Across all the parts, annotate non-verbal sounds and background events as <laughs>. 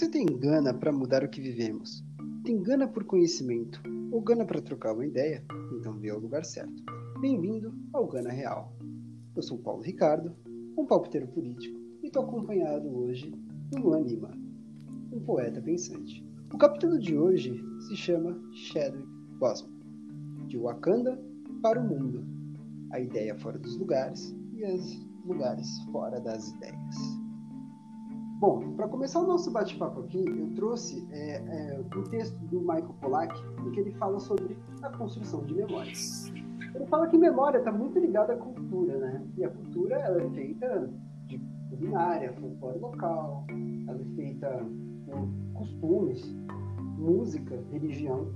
Você tem gana para mudar o que vivemos? Tem gana por conhecimento ou gana para trocar uma ideia? Então veio ao lugar certo. Bem-vindo ao Gana Real. Eu sou Paulo Ricardo, um palpiteiro político, e estou acompanhado hoje do Luan Lima, um poeta pensante. O capítulo de hoje se chama Chadwick Boseman, de Wakanda para o mundo. A ideia fora dos lugares e os lugares fora das ideias. Bom, para começar o nosso bate-papo aqui, eu trouxe é, é, um texto do Michael Pollack, em que ele fala sobre a construção de memórias. Ele fala que memória está muito ligada à cultura, né? E a cultura ela é feita de culinária, folclore local, ela é feita por costumes, música, religião.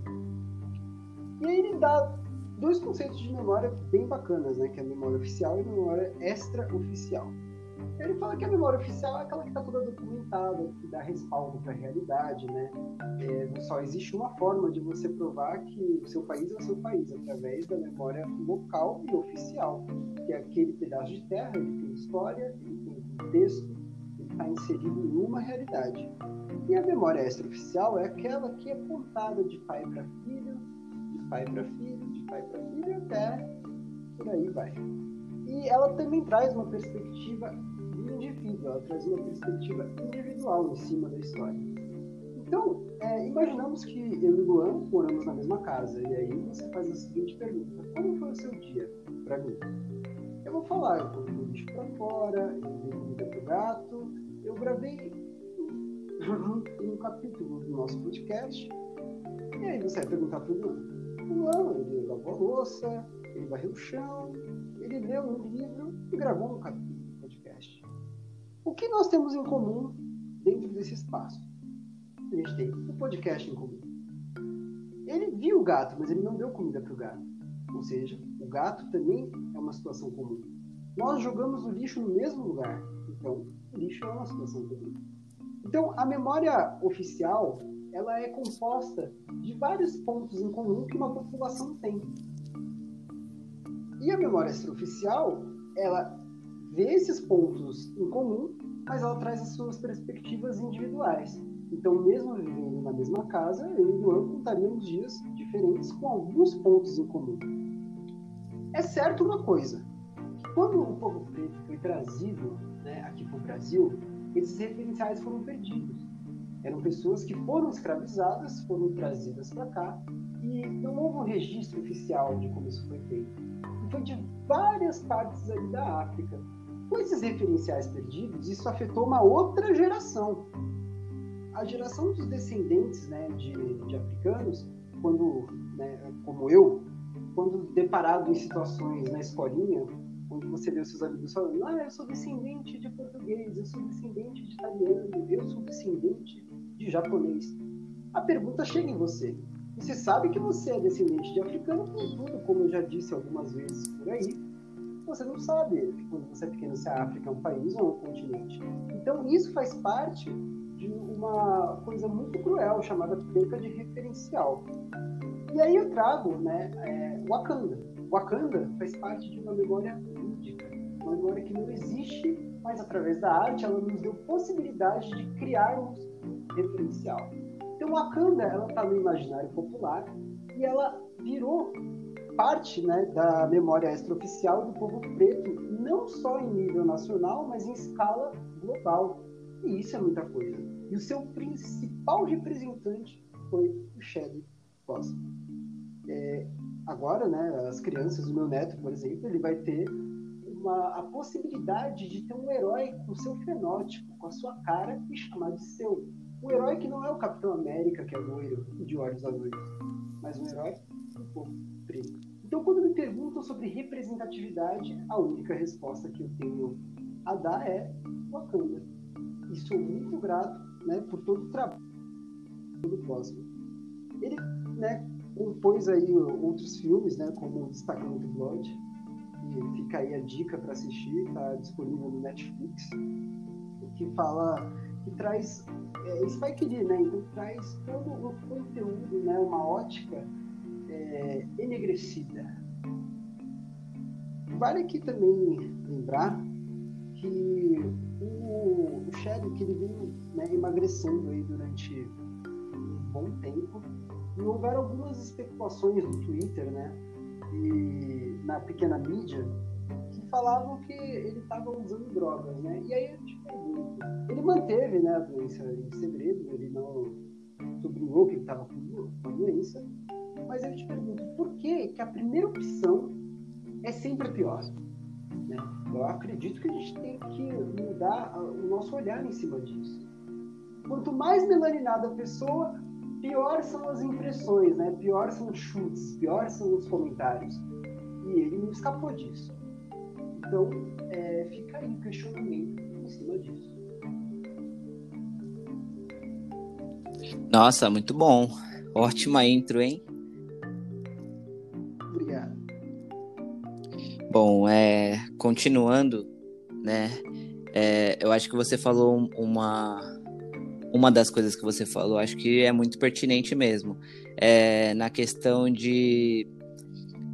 E aí ele dá dois conceitos de memória bem bacanas, né? Que é a memória oficial e a memória extra-oficial. Ele fala que a memória oficial é aquela que está toda documentada, que dá respaldo para a realidade, né? É, só existe uma forma de você provar que o seu país é o seu país, através da memória local e oficial, que é aquele pedaço de terra, ele tem história, ele tem contexto, ele está inserido em uma realidade. E a memória extraoficial é aquela que é contada de pai para filho, de pai para filho, de pai para filho, até por aí vai. E ela também traz uma perspectiva indivíduo, ela traz uma perspectiva individual em cima da história. Então, é, imaginamos que eu e o Luan moramos na mesma casa, e aí você faz a seguinte pergunta: Como foi o seu dia para mim? Eu vou falar, eu coloquei o lixo para fora, eu dei comida pro gato, eu gravei um capítulo do nosso podcast, e aí você vai perguntar Luan. O Luan, ele lavou a louça, ele varreu o chão, ele leu um livro e gravou um capítulo o que nós temos em comum dentro desse espaço? A gente tem o um podcast em comum. Ele viu o gato, mas ele não deu comida para o gato. Ou seja, o gato também é uma situação comum. Nós jogamos o lixo no mesmo lugar. Então, o lixo é uma situação comum. Então, a memória oficial ela é composta de vários pontos em comum que uma população tem. E a memória extraoficial, ela vê esses pontos em comum, mas ela traz as suas perspectivas individuais. Então, mesmo vivendo na mesma casa, eu e o Luan contaríamos dias diferentes com alguns pontos em comum. É certo uma coisa, quando o povo preto foi trazido né, aqui para o Brasil, esses referenciais foram perdidos. Eram pessoas que foram escravizadas, foram trazidas para cá, e não houve um registro oficial de como isso foi feito. E foi de várias partes ali da África. Com esses referenciais perdidos, isso afetou uma outra geração. A geração dos descendentes né, de, de africanos, quando, né, como eu, quando deparado em situações na escolinha, onde você vê os seus amigos falando, ah, eu sou descendente de português, eu sou descendente de italiano, eu sou descendente de japonês. A pergunta chega em você. Você sabe que você é descendente de africano, contudo, como eu já disse algumas vezes por aí, você não sabe quando você é pequeno se a África é um país ou um continente. Então isso faz parte de uma coisa muito cruel chamada perca de referencial. E aí eu trago, né, é, Wakanda. Wakanda faz parte de uma memória índica, uma memória que não existe, mas através da arte ela nos deu possibilidade de criarmos referencial. Então Wakanda ela está no imaginário popular e ela virou parte né, da memória extraoficial do povo preto, não só em nível nacional, mas em escala global. E isso é muita coisa. E o seu principal representante foi o Chadwick Boseman. É, agora, né, as crianças, o meu neto, por exemplo, ele vai ter uma, a possibilidade de ter um herói com seu fenótipo, com a sua cara e chamar de seu. Um herói que não é o Capitão América, que é loiro e de olhos azuis, mas um herói do povo preto. Então, quando me perguntam sobre representatividade, a única resposta que eu tenho a dar é Wakanda. E sou muito grato né, por todo o trabalho do Cosmo. Ele né, compôs aí outros filmes, né, como Destacamento Blood, e fica aí a dica para assistir, está disponível no Netflix, que fala, que traz é, Spike Lee, né, então traz todo o conteúdo, né, uma ótica é, enegrecida. Vale aqui também lembrar que o, o Chadwick ele veio né, emagrecendo aí durante um bom tempo e houveram algumas especulações no Twitter, né, e na pequena mídia que falavam que ele estava usando drogas, né? E aí eu te pergunto, ele manteve né, a doença em segredo, ele não sublinhou que ele estava com a doença, mas eu te pergunto, por que, que a primeira opção é sempre pior? Né? Eu acredito que a gente tem que mudar o nosso olhar em cima disso. Quanto mais melaninada a pessoa, pior são as impressões, né? pior são os chutes, pior são os comentários. E ele não escapou disso. Então, é, fica aí o questionamento em cima disso. Nossa, muito bom. Ótima intro, hein? Bom, é, continuando, né? É, eu acho que você falou uma uma das coisas que você falou, acho que é muito pertinente mesmo. É, na questão de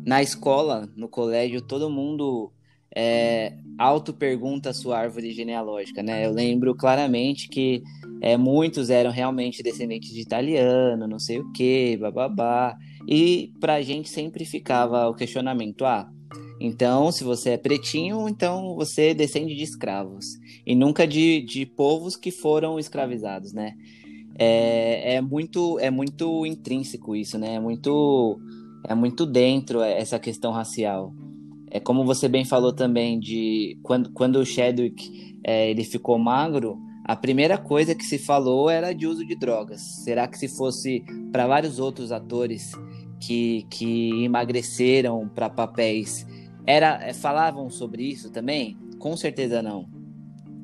na escola, no colégio, todo mundo é, auto-pergunta a sua árvore genealógica, né? Eu lembro claramente que é, muitos eram realmente descendentes de italiano, não sei o que, bababá. E pra gente sempre ficava o questionamento: ah, então se você é pretinho, então você descende de escravos. E nunca de, de povos que foram escravizados, né? É, é, muito, é muito intrínseco isso, né? É muito, é muito dentro essa questão racial. É como você bem falou também de quando, quando o Chadwick é, ele ficou magro, a primeira coisa que se falou era de uso de drogas. Será que se fosse para vários outros atores que, que emagreceram para papéis, era é, falavam sobre isso também? Com certeza não.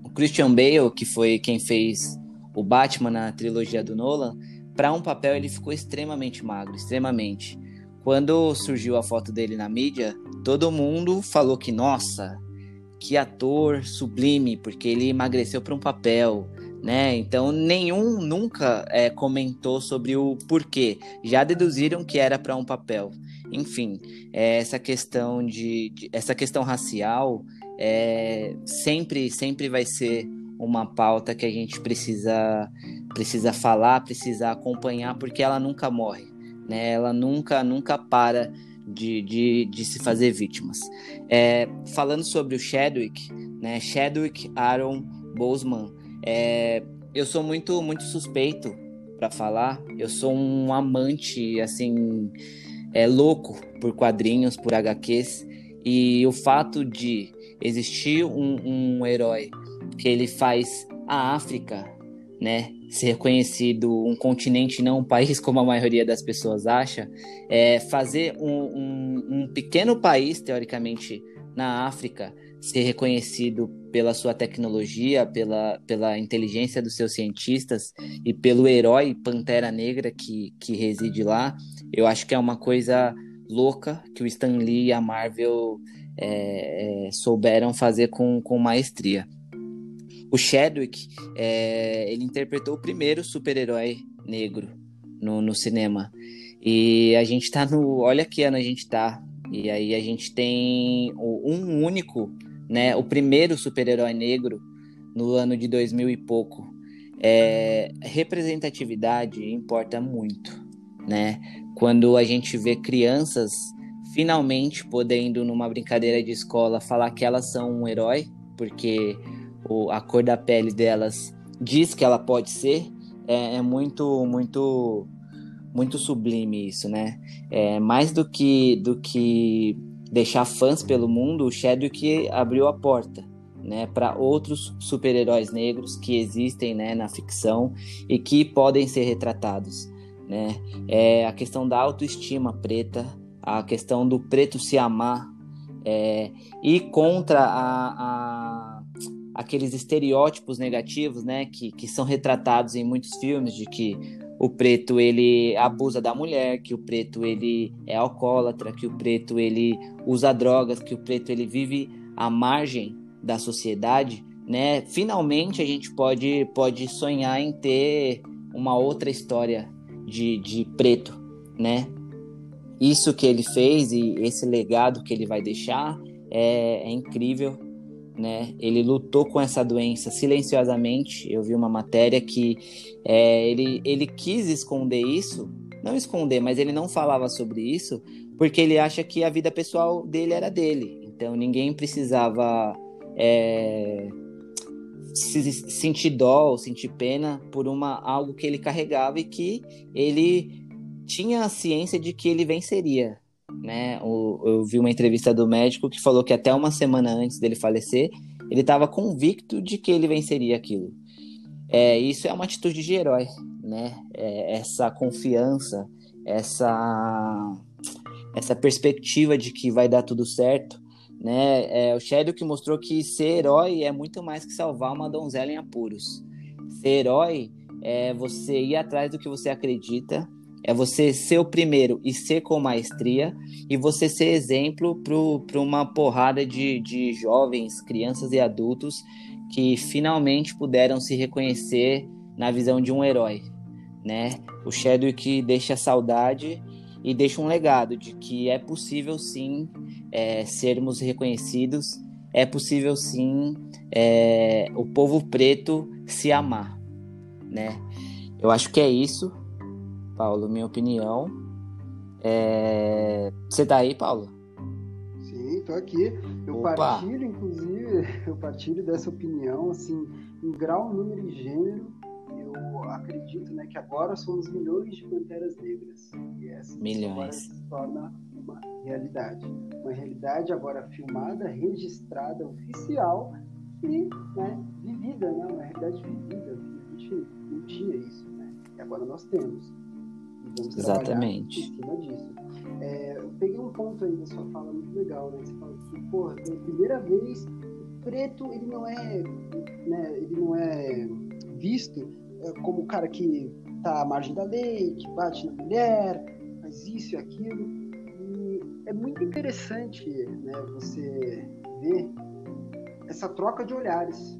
O Christian Bale, que foi quem fez o Batman na trilogia do Nolan, para um papel ele ficou extremamente magro, extremamente. Quando surgiu a foto dele na mídia, todo mundo falou que, nossa, que ator sublime, porque ele emagreceu para um papel, né? Então nenhum nunca é, comentou sobre o porquê. Já deduziram que era para um papel. Enfim, é, essa questão de, de, essa questão racial é, sempre sempre vai ser uma pauta que a gente precisa precisa falar, precisa acompanhar, porque ela nunca morre né? Ela nunca, nunca para de, de, de se fazer vítimas. É, falando sobre o Chadwick, né? Chadwick Aaron Boseman, é, eu sou muito, muito suspeito para falar. Eu sou um amante, assim, é louco por quadrinhos, por HQs. E o fato de existir um, um herói que ele faz a África, né, ser reconhecido um continente, não um país, <laughs> como a maioria das pessoas acha, é fazer um, um, um pequeno país, teoricamente, na África, ser reconhecido pela sua tecnologia, pela, pela inteligência dos seus cientistas e pelo herói Pantera Negra que, que reside lá, eu acho que é uma coisa louca que o Stan Lee e a Marvel é, é, souberam fazer com, com maestria. O Chadwick, é, ele interpretou o primeiro super-herói negro no, no cinema. E a gente tá no. Olha que ano a gente tá. E aí a gente tem um único, né? O primeiro super-herói negro no ano de 2000 e pouco. É, representatividade importa muito, né? Quando a gente vê crianças finalmente podendo, numa brincadeira de escola, falar que elas são um herói, porque o, a cor da pele delas diz que ela pode ser, é, é muito, muito, muito sublime isso, né? É, mais do que, do que deixar fãs pelo mundo, o Chadwick abriu a porta. Né, para outros super-heróis negros que existem né, na ficção e que podem ser retratados. Né? É a questão da autoestima preta, a questão do preto se amar é, e contra a, a aqueles estereótipos negativos, né, que, que são retratados em muitos filmes de que o preto ele abusa da mulher, que o preto ele é alcoólatra, que o preto ele usa drogas, que o preto ele vive à margem da sociedade, né? Finalmente a gente pode pode sonhar em ter uma outra história de, de preto, né? Isso que ele fez e esse legado que ele vai deixar é, é incrível né? Ele lutou com essa doença silenciosamente. Eu vi uma matéria que é, ele, ele quis esconder isso, não esconder, mas ele não falava sobre isso porque ele acha que a vida pessoal dele era dele. Então ninguém precisava é, se, sentir dó ou sentir pena por uma algo que ele carregava e que ele tinha a ciência de que ele venceria. Né? O, eu vi uma entrevista do médico que falou que até uma semana antes dele falecer, ele estava convicto de que ele venceria aquilo. É, isso é uma atitude de herói, né? É, essa confiança, essa essa perspectiva de que vai dar tudo certo, né? É o Shadow que mostrou que ser herói é muito mais que salvar uma donzela em apuros. Ser herói é você ir atrás do que você acredita, é você ser o primeiro e ser com maestria, e você ser exemplo para uma porrada de, de jovens, crianças e adultos que finalmente puderam se reconhecer na visão de um herói, né? O Chadwick deixa saudade e deixa um legado de que é possível sim é, sermos reconhecidos, é possível sim é, o povo preto se amar, né? Eu acho que é isso. Paulo, minha opinião. É... Você tá aí, Paulo? Sim, tô aqui. Eu Opa. partilho, inclusive, <laughs> eu partilho dessa opinião, assim, em grau, número e gênero. Eu acredito, né, que agora somos milhões de panteras negras. E essa milhões. se torna uma realidade. Uma realidade agora filmada, registrada, oficial e né, vivida, né? Uma realidade vivida. A gente não tinha isso, né? E agora nós temos. Vamos Exatamente. em cima disso. É, eu peguei um ponto aí da sua fala muito legal, né? Você fala que, porra, pela primeira vez, o preto, ele não é, né, ele não é visto é, como o cara que tá à margem da lei, que bate na mulher, faz isso e aquilo. E é muito interessante, né, você ver essa troca de olhares,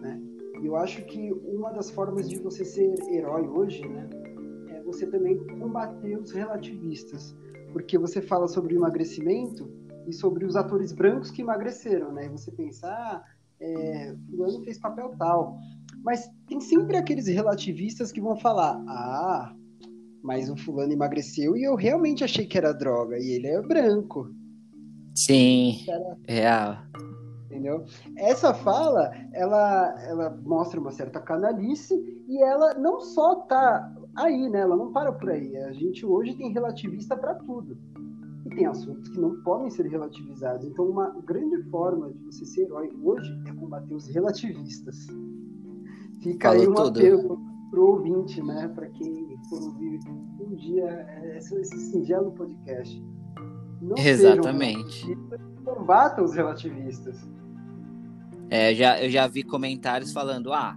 né? E eu acho que uma das formas de você ser herói hoje, né, você também combater os relativistas, porque você fala sobre o emagrecimento e sobre os atores brancos que emagreceram, né? E você pensa, ah, é, fulano fez papel tal, mas tem sempre aqueles relativistas que vão falar, ah, mas o fulano emagreceu e eu realmente achei que era droga e ele é branco. Sim, era... real. Entendeu? Essa fala, ela, ela mostra uma certa canalice e ela não só tá aí, né? Ela não para por aí. A gente hoje tem relativista para tudo. E tem assuntos que não podem ser relativizados. Então, uma grande forma de você ser herói hoje é combater os relativistas. Fica Falou aí um tudo. apelo pro ouvinte, né? Para quem for ouvir um dia esse, esse singelo podcast. Não Exatamente. Combata os relativistas. É, já, eu já vi comentários falando, ah,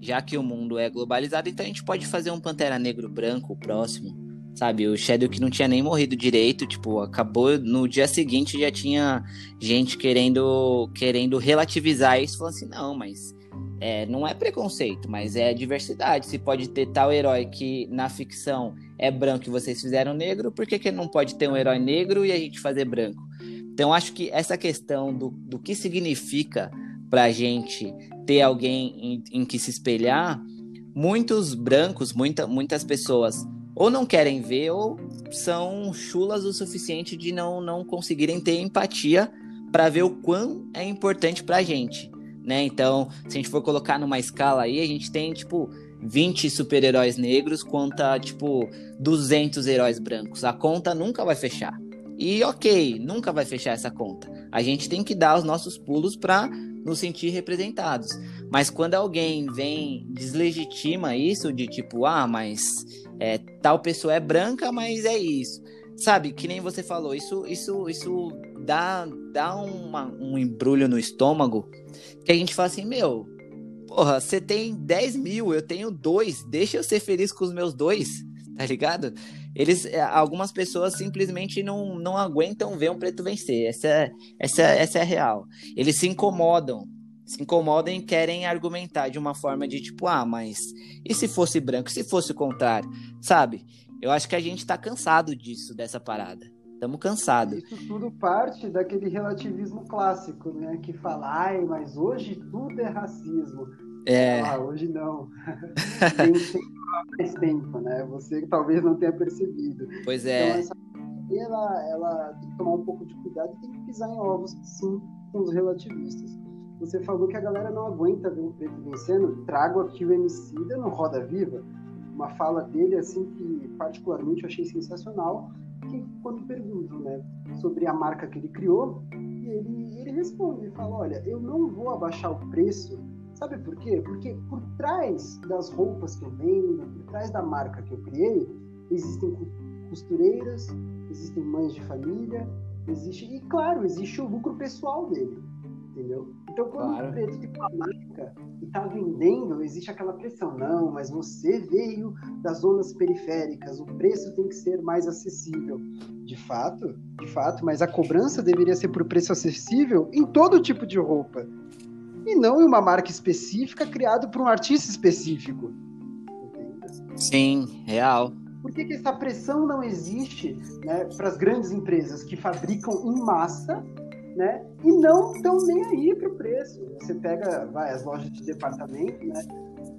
já que o mundo é globalizado, então a gente pode fazer um Pantera Negro branco próximo, sabe? O Shadow que não tinha nem morrido direito, tipo, acabou no dia seguinte já tinha gente querendo querendo relativizar isso, falando assim, não, mas é, não é preconceito, mas é diversidade. Se pode ter tal herói que na ficção é branco e vocês fizeram negro, por que, que não pode ter um herói negro e a gente fazer branco? Então, acho que essa questão do, do que significa pra gente ter alguém em, em que se espelhar, muitos brancos, muita, muitas pessoas ou não querem ver ou são chulas o suficiente de não, não conseguirem ter empatia para ver o quão é importante para a gente, né? Então, se a gente for colocar numa escala aí, a gente tem tipo 20 super-heróis negros contra tipo 200 heróis brancos. A conta nunca vai fechar. E ok, nunca vai fechar essa conta. A gente tem que dar os nossos pulos para nos sentir representados. Mas quando alguém vem deslegitima isso de tipo, ah, mas é, tal pessoa é branca, mas é isso. Sabe, que nem você falou, isso isso isso dá, dá uma, um embrulho no estômago que a gente fala assim, meu, porra, você tem 10 mil, eu tenho dois, deixa eu ser feliz com os meus dois, tá ligado? Eles, é, algumas pessoas simplesmente não, não aguentam ver um preto vencer. Essa é, essa, essa é a real. Eles se incomodam. Se incomodam e querem argumentar de uma forma de tipo, ah, mas e se fosse branco? E se fosse o contrário? Sabe? Eu acho que a gente tá cansado disso, dessa parada. Estamos cansados. Isso tudo parte daquele relativismo clássico, né? Que fala, ai, mas hoje tudo é racismo. É. Ah, hoje não. <laughs> tem, tem mais tempo, né? Você talvez não tenha percebido. Pois é. Então, essa ela, ela tem que tomar um pouco de cuidado e tem que pisar em ovos, sim, com os relativistas. Você falou que a galera não aguenta ver o preto vencendo. Trago aqui o Emicida no Roda Viva. Uma fala dele, assim, que particularmente eu achei sensacional que quando perguntam né, sobre a marca que ele criou, ele, ele responde, ele fala, olha, eu não vou abaixar o preço, sabe por quê? Porque por trás das roupas que eu vendo, por trás da marca que eu criei, existem costureiras, existem mães de família, existe, e claro, existe o lucro pessoal dele entendeu? Então, quando claro. o preto tem uma marca e está vendendo, existe aquela pressão. Não, mas você veio das zonas periféricas, o preço tem que ser mais acessível. De fato, de fato, mas a cobrança deveria ser por preço acessível em todo tipo de roupa. E não em uma marca específica criada por um artista específico. Sim, real. Por que, que essa pressão não existe né, para as grandes empresas que fabricam em massa né? E não estão nem aí para o preço. Você pega, vai, as lojas de departamento, né?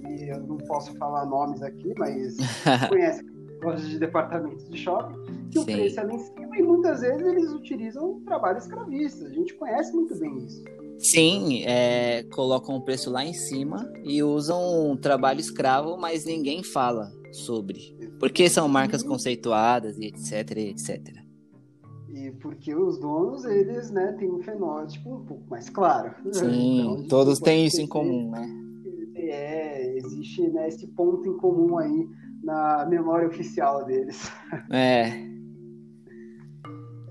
E eu não posso falar nomes aqui, mas <laughs> conhece lojas de departamentos de shopping, que Sim. o preço é lá em cima e muitas vezes eles utilizam trabalho escravista. A gente conhece muito bem isso. Sim, é, colocam o preço lá em cima e usam um trabalho escravo, mas ninguém fala sobre. Porque são marcas conceituadas e etc, etc. E porque os donos, eles, né, têm um fenótipo um pouco mais claro. Sim, então, todos têm isso em comum, né? É, existe né, esse ponto em comum aí na memória oficial deles. É. <laughs>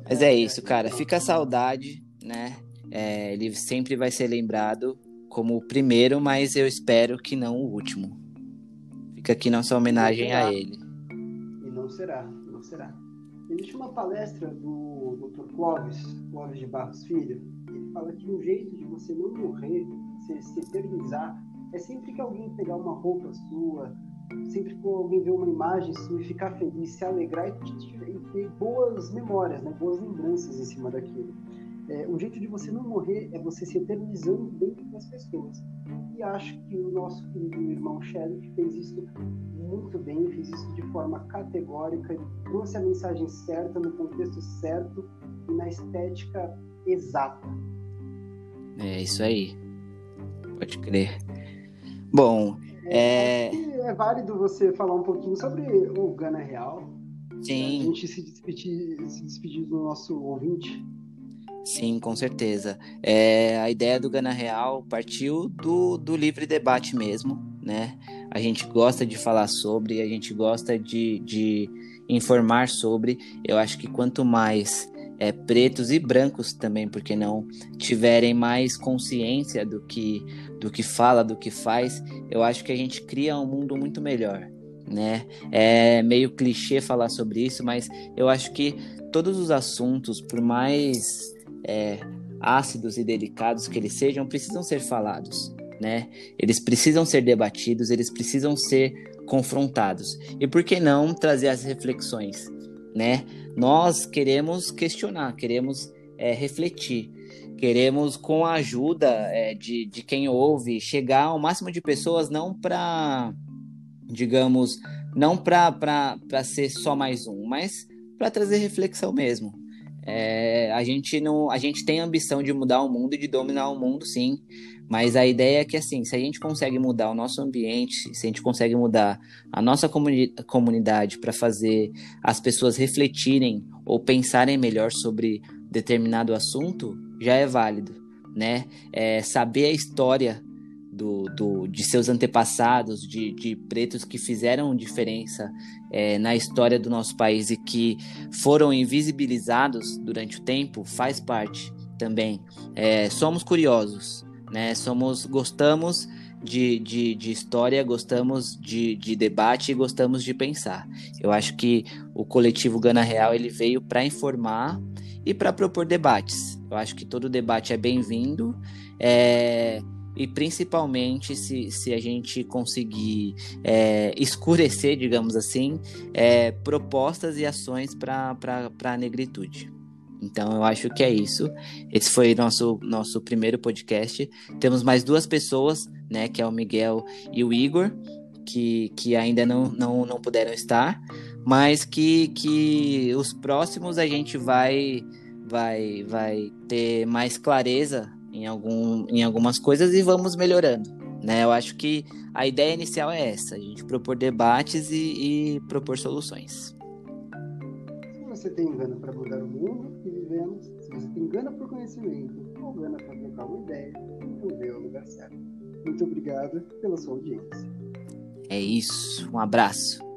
Mas é, é isso, cara. Fica a saudade, né? É, ele sempre vai ser lembrado como o primeiro, mas eu espero que não o último. Fica aqui nossa homenagem a ele. E não será, não será. Existe uma palestra do Dr. Clóvis, Clóvis de Barros Filho, ele fala que um jeito de você não morrer, se, se eternizar, é sempre que alguém pegar uma roupa sua, sempre que alguém ver uma imagem sua e ficar feliz, se alegrar e, e ter boas memórias, né, boas lembranças em cima daquilo. É, um jeito de você não morrer é você se eternizando dentro das pessoas. E acho que o nosso querido irmão Sheriff fez isso muito bem, fez isso de forma categórica, trouxe a mensagem certa, no contexto certo e na estética exata. É isso aí. Pode crer. Bom, é. É, é válido você falar um pouquinho sobre o Gana Real. Sim. A gente se despedir, se despedir do nosso ouvinte. Sim, com certeza. É, a ideia do Gana Real partiu do, do livre debate mesmo, né? A gente gosta de falar sobre, a gente gosta de, de informar sobre. Eu acho que quanto mais é, pretos e brancos também, porque não, tiverem mais consciência do que, do que fala, do que faz, eu acho que a gente cria um mundo muito melhor. Né? É meio clichê falar sobre isso, mas eu acho que todos os assuntos, por mais é, ácidos e delicados que eles sejam, precisam ser falados, né? Eles precisam ser debatidos, eles precisam ser confrontados. E por que não trazer as reflexões, né? Nós queremos questionar, queremos é, refletir, queremos, com a ajuda é, de, de quem ouve, chegar ao máximo de pessoas, não para, digamos, não para ser só mais um, mas para trazer reflexão mesmo. É, a gente não, a gente tem a ambição de mudar o mundo e de dominar o mundo, sim. Mas a ideia é que assim, se a gente consegue mudar o nosso ambiente, se a gente consegue mudar a nossa comuni comunidade para fazer as pessoas refletirem ou pensarem melhor sobre determinado assunto, já é válido, né? É, saber a história do, do, de seus antepassados, de, de pretos que fizeram diferença é, na história do nosso país e que foram invisibilizados durante o tempo, faz parte também. É, somos curiosos, né? Somos, gostamos de, de, de história, gostamos de, de debate e gostamos de pensar. Eu acho que o coletivo Gana Real ele veio para informar e para propor debates. Eu acho que todo debate é bem-vindo. É, e principalmente se, se a gente conseguir é, escurecer, digamos assim, é, propostas e ações para a negritude. Então eu acho que é isso. Esse foi nosso nosso primeiro podcast. Temos mais duas pessoas, né, que é o Miguel e o Igor, que, que ainda não, não, não puderam estar, mas que, que os próximos a gente vai vai vai ter mais clareza em, algum, em algumas coisas e vamos melhorando. Né? Eu acho que a ideia inicial é essa: a gente propor debates e, e propor soluções. Se você tem gana para mudar o mundo que vivemos, se você tem gana por conhecimento ou gana para trocar uma ideia, então veio ao lugar certo. Muito obrigado pela sua audiência. É isso. Um abraço.